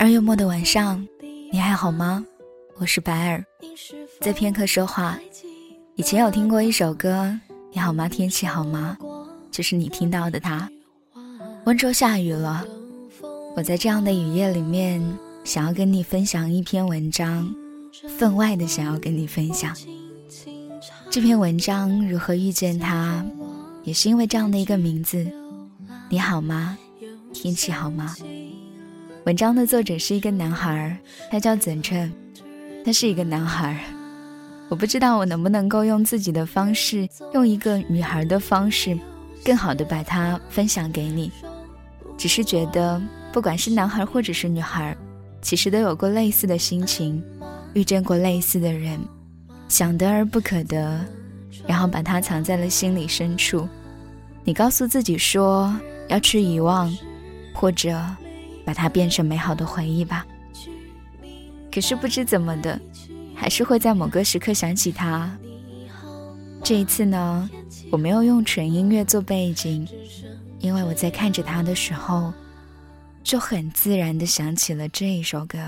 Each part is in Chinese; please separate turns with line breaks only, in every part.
二月末的晚上，你还好吗？我是白尔，在片刻说话。以前有听过一首歌，你好吗？天气好吗？就是你听到的它。温州下雨了，我在这样的雨夜里面，想要跟你分享一篇文章，分外的想要跟你分享这篇文章如何遇见他，也是因为这样的一个名字。你好吗？天气好吗？文章的作者是一个男孩，他叫曾琛，他是一个男孩。我不知道我能不能够用自己的方式，用一个女孩的方式，更好的把它分享给你。只是觉得，不管是男孩或者是女孩，其实都有过类似的心情，遇见过类似的人，想得而不可得，然后把它藏在了心里深处。你告诉自己说要去遗忘，或者。把它变成美好的回忆吧。可是不知怎么的，还是会在某个时刻想起他。这一次呢，我没有用纯音乐做背景，因为我在看着他的时候，就很自然的想起了这一首歌。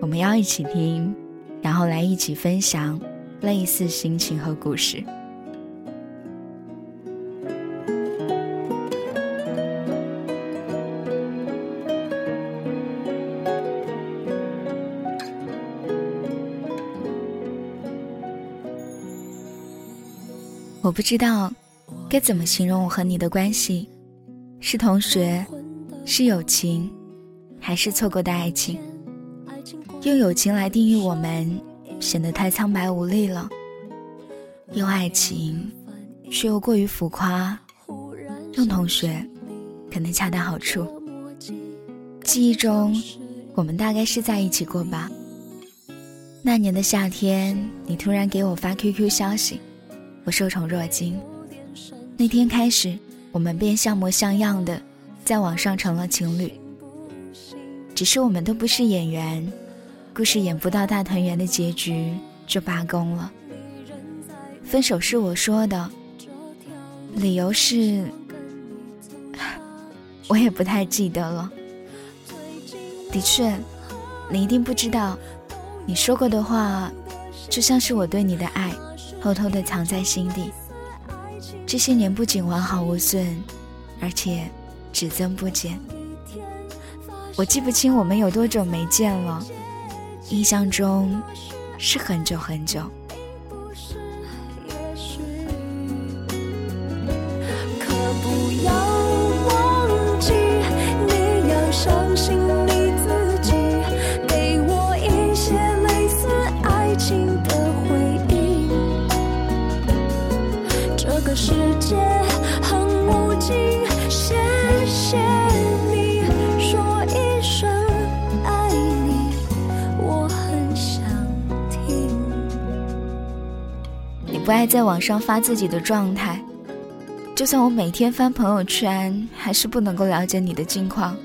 我们要一起听，然后来一起分享类似心情和故事。我不知道该怎么形容我和你的关系，是同学，是友情，还是错过的爱情？用友情来定义我们，显得太苍白无力了；用爱情，却又过于浮夸；用同学，可能恰到好处。记忆中，我们大概是在一起过吧。那年的夏天，你突然给我发 QQ 消息。我受宠若惊，那天开始，我们便像模像样的在网上成了情侣。只是我们都不是演员，故事演不到大团圆的结局就罢工了。分手是我说的，理由是，我也不太记得了。的确，你一定不知道，你说过的话，就像是我对你的爱。偷偷的藏在心底，这些年不仅完好无损，而且只增不减。我记不清我们有多久没见了，印象中是很久很久。可不要你不爱在网上发自己的状态，就算我每天翻朋友圈，还是不能够了解你的近况，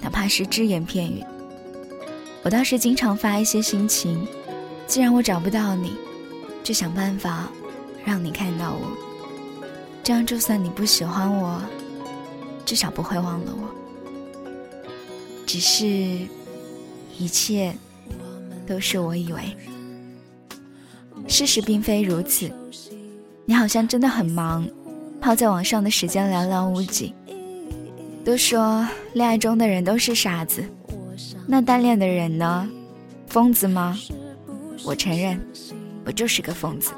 哪怕是只言片语。我倒是经常发一些心情，既然我找不到你，就想办法让你看到我，这样就算你不喜欢我，至少不会忘了我。只是，一切都是我以为。事实并非如此，你好像真的很忙，泡在网上的时间寥寥无几。都说恋爱中的人都是傻子，那单恋的人呢？疯子吗？我承认，我就是个疯子。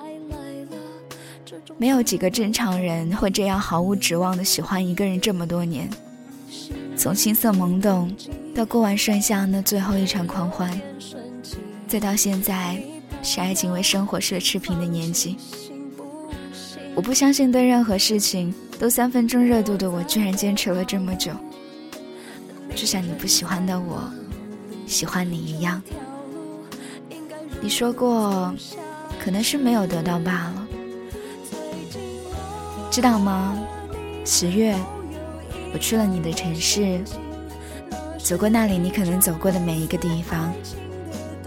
没有几个正常人会这样毫无指望的喜欢一个人这么多年，从青涩懵懂到过完盛夏那最后一场狂欢，再到现在。是爱情为生活奢侈品的年纪，我不相信对任何事情都三分钟热度的我，居然坚持了这么久。就像你不喜欢的我，喜欢你一样。你说过，可能是没有得到罢了。知道吗？十月，我去了你的城市，走过那里你可能走过的每一个地方。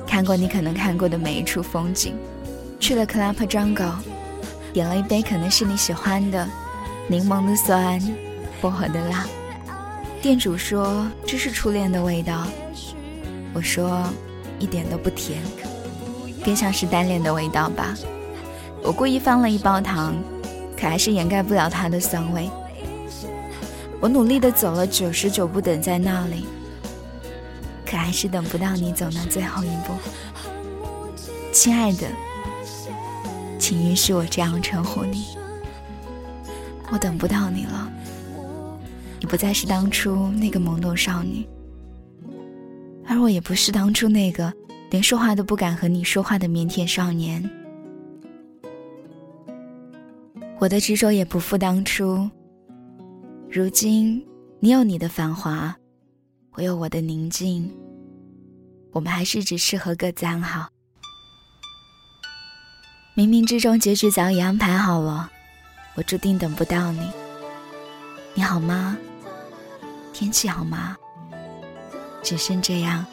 看过你可能看过的每一处风景，去了 Club Jungle，点了一杯可能是你喜欢的柠檬的酸，
薄荷的辣。店主说这是初恋的味道，我说一点都不甜，更像是单恋的味道吧。我故意放了一包糖，可还是掩盖不了它的酸味。我努力的走了九十九步等在那里，可还是等不到你走那最后一步。亲爱的，请允许我这样称呼你。我等不到你了。你不再是当初那个懵懂少女，而我也不是当初那个连说话都不敢和你说话的腼腆少年。我的执着也不复当初。如今，你有你的繁华，我有我的宁静。我们还是只适合各自安好。冥冥之中，结局早已安排好了，我注定等不到你。你好吗？天气好吗？只剩这样，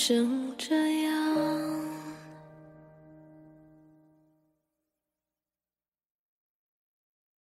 生？